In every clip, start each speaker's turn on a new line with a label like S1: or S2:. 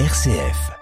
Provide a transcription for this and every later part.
S1: RCF.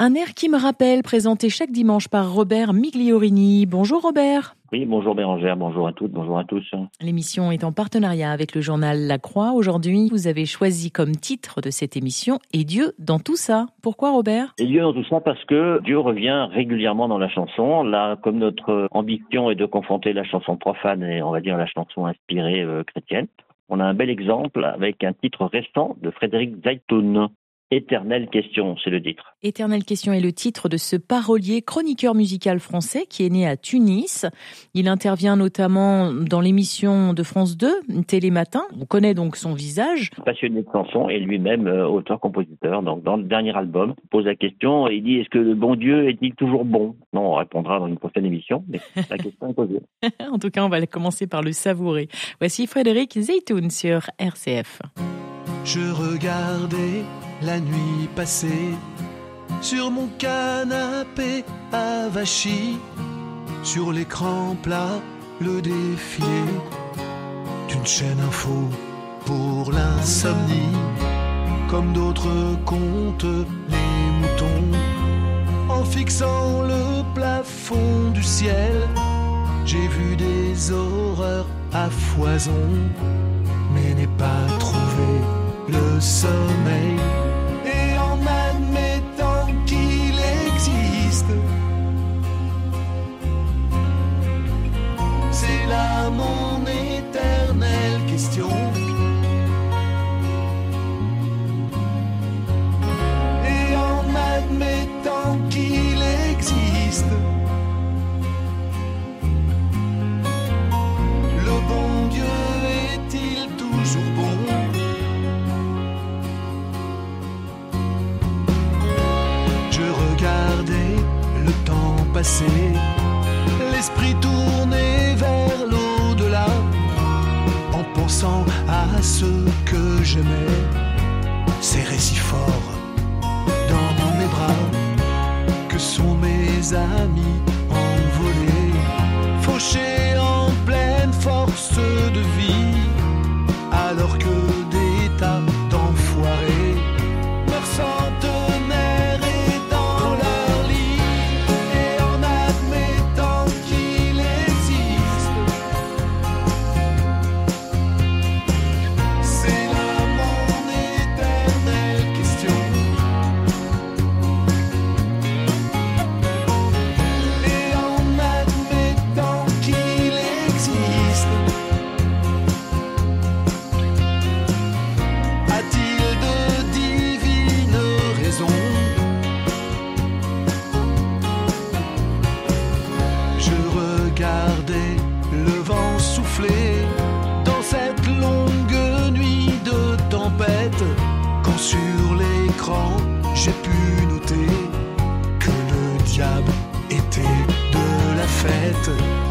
S2: Un air qui me rappelle, présenté chaque dimanche par Robert Migliorini. Bonjour Robert.
S3: Oui, bonjour Bérangère, bonjour à toutes, bonjour à tous.
S2: L'émission est en partenariat avec le journal La Croix. Aujourd'hui, vous avez choisi comme titre de cette émission Et Dieu dans tout ça. Pourquoi Robert?
S3: Et Dieu dans tout ça parce que Dieu revient régulièrement dans la chanson. Là, comme notre ambition est de confronter la chanson profane et on va dire la chanson inspirée euh, chrétienne, on a un bel exemple avec un titre récent de Frédéric Zaitoun. Éternelle question, c'est le titre.
S2: Éternelle question est le titre de ce parolier chroniqueur musical français qui est né à Tunis. Il intervient notamment dans l'émission de France 2, Télématin. On connaît donc son visage.
S3: Passionné de chansons et lui-même euh, auteur-compositeur. Donc dans le dernier album, il pose la question et il dit est-ce que le bon Dieu est-il toujours bon? Non, on répondra dans une prochaine émission, mais la question est posée.
S2: en tout cas, on va commencer par le savourer. Voici Frédéric Zeytoun sur RCF.
S4: Je regardais la nuit passée sur mon canapé avachi, sur l'écran plat, le défilé d'une chaîne info pour l'insomnie, comme d'autres comptent les moutons. En fixant le plafond du ciel, j'ai vu des horreurs à foison, mais n'ai pas trouvé le sommeil. Mon éternelle question. Et en admettant qu'il existe, le bon Dieu est-il toujours bon? Je regardais le temps passer, l'esprit tourné vers en à ce que j'aimais, serré si fort dans mes bras, que sont mes amis envolés, fauchés en pleine force de vie, la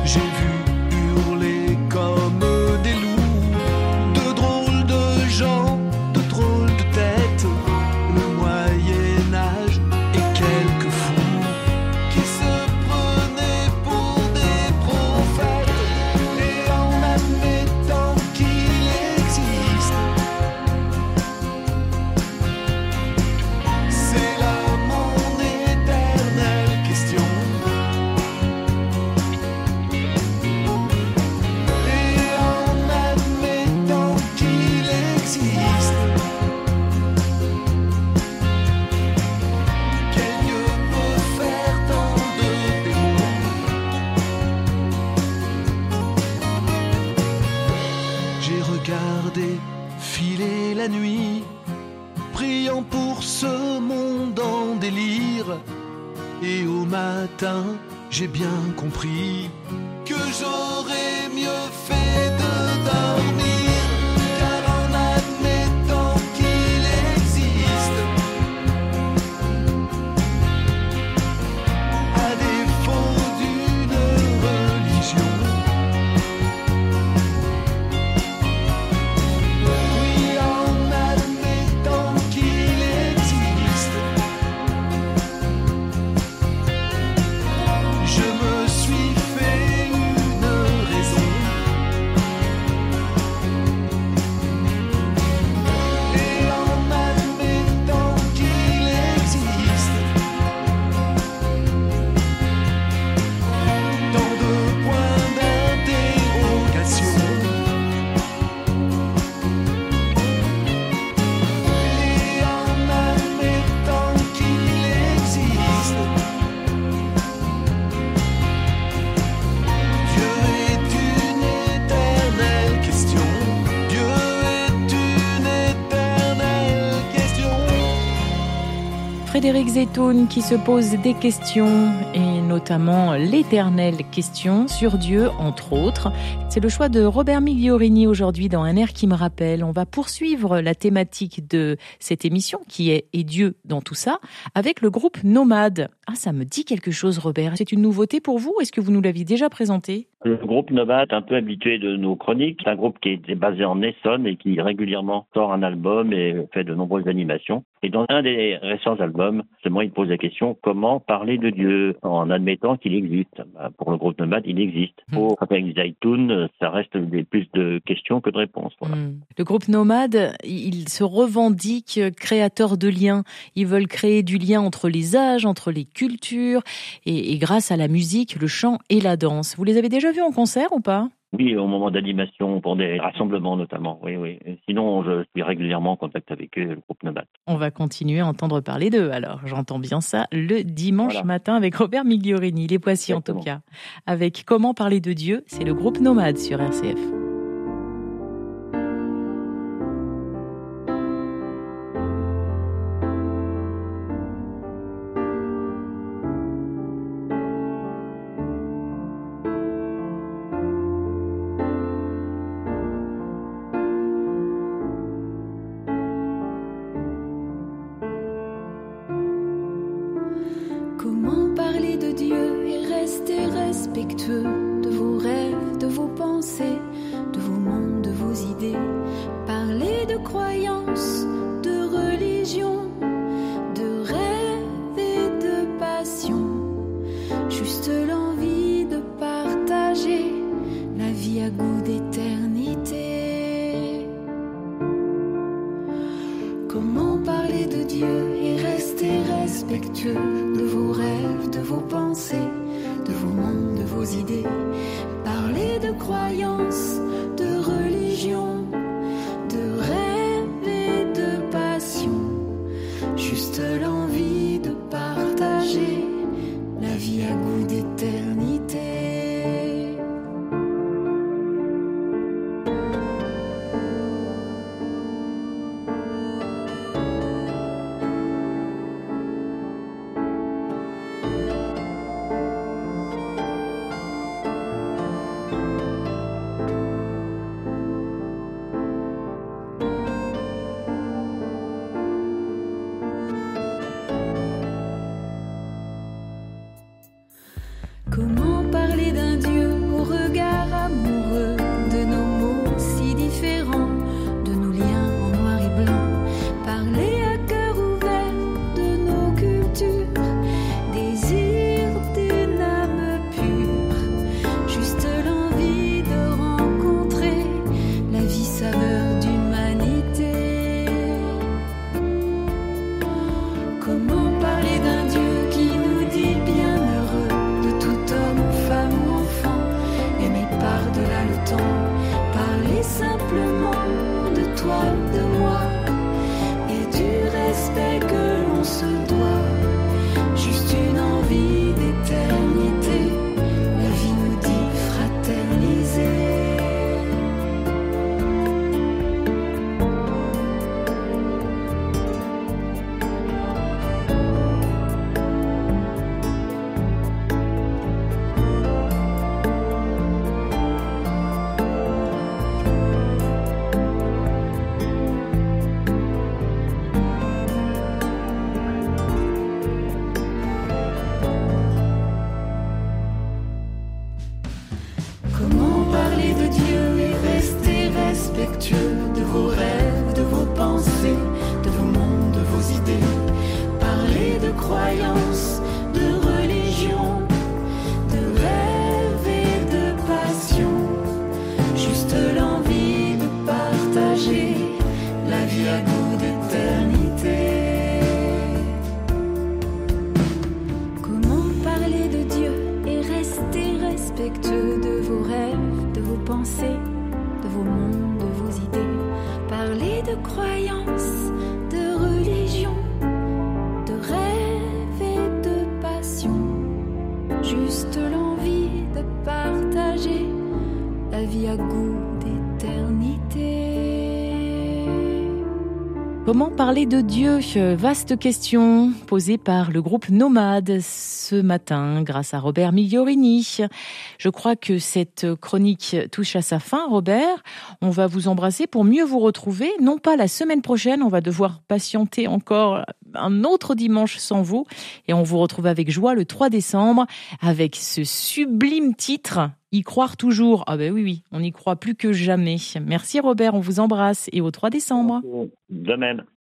S4: nuit, priant pour ce monde en délire. Et au matin, j'ai bien compris que j'aurais mieux fait
S2: Frédéric Zetoun qui se pose des questions et notamment l'éternelle question sur Dieu entre autres. C'est le choix de Robert Migliorini aujourd'hui dans Un air qui me rappelle. On va poursuivre la thématique de cette émission qui est Et Dieu dans tout ça avec le groupe Nomade. Ah ça me dit quelque chose Robert. C'est une nouveauté pour vous? Est-ce que vous nous l'aviez déjà présenté?
S3: Le groupe Nomade, un peu habitué de nos chroniques, c'est un groupe qui est basé en Essonne et qui régulièrement sort un album et fait de nombreuses animations. Et dans un des récents albums, seulement il pose la question comment parler de Dieu en admettant qu'il existe. Bah, pour le groupe Nomade, il existe.
S2: Mm.
S3: Pour Frédéric Zaitoun, ça reste des, plus de questions que de réponses. Voilà.
S2: Hmm. Le groupe Nomade, il se revendique créateur de liens. Ils veulent créer du lien entre les âges, entre les cultures, et, et grâce à la musique, le chant et la danse. Vous les avez déjà vus en concert ou pas?
S3: Oui, au moment d'animation, pour des rassemblements notamment. Oui, oui. Sinon, je suis régulièrement en contact avec eux, le groupe Nomade.
S2: On va continuer à entendre parler d'eux. Alors, j'entends bien ça le dimanche
S3: Voilà.
S2: matin avec Robert Migliorini. Les voici en tout cas. Avec Comment parler de Dieu, c'est le groupe Nomade sur RCF.
S1: De vos rêves, de vos pensées, de vos mondes, de vos idées Parler de croyances, de religion, de rêve et de passion. Juste l'envie de partager la vie à goût d'éternité. Comment parler de Dieu et rester respectueux de vos rêves, de vos pensées, idées. Parler de croyances, de religion, Comment parler de Dieu et rester respectueux de vos rêves, de vos pensées, Juste l'envie de partager la vie à goût d'éternité Comment parler de Dieu?
S2: Vaste question posée par le groupe Nomade ce matin grâce à Robert Migliorini. Je crois que cette chronique touche à sa fin, Robert. On va vous embrasser pour mieux vous retrouver. Non pas la semaine prochaine, on va devoir patienter encore un autre dimanche sans vous. Et on vous retrouve avec joie le 3 décembre avec ce sublime titre y croire toujours. Ah ben oui, oui, on n'y croit plus que jamais. Merci Robert, on vous embrasse et au 3 décembre.
S3: De.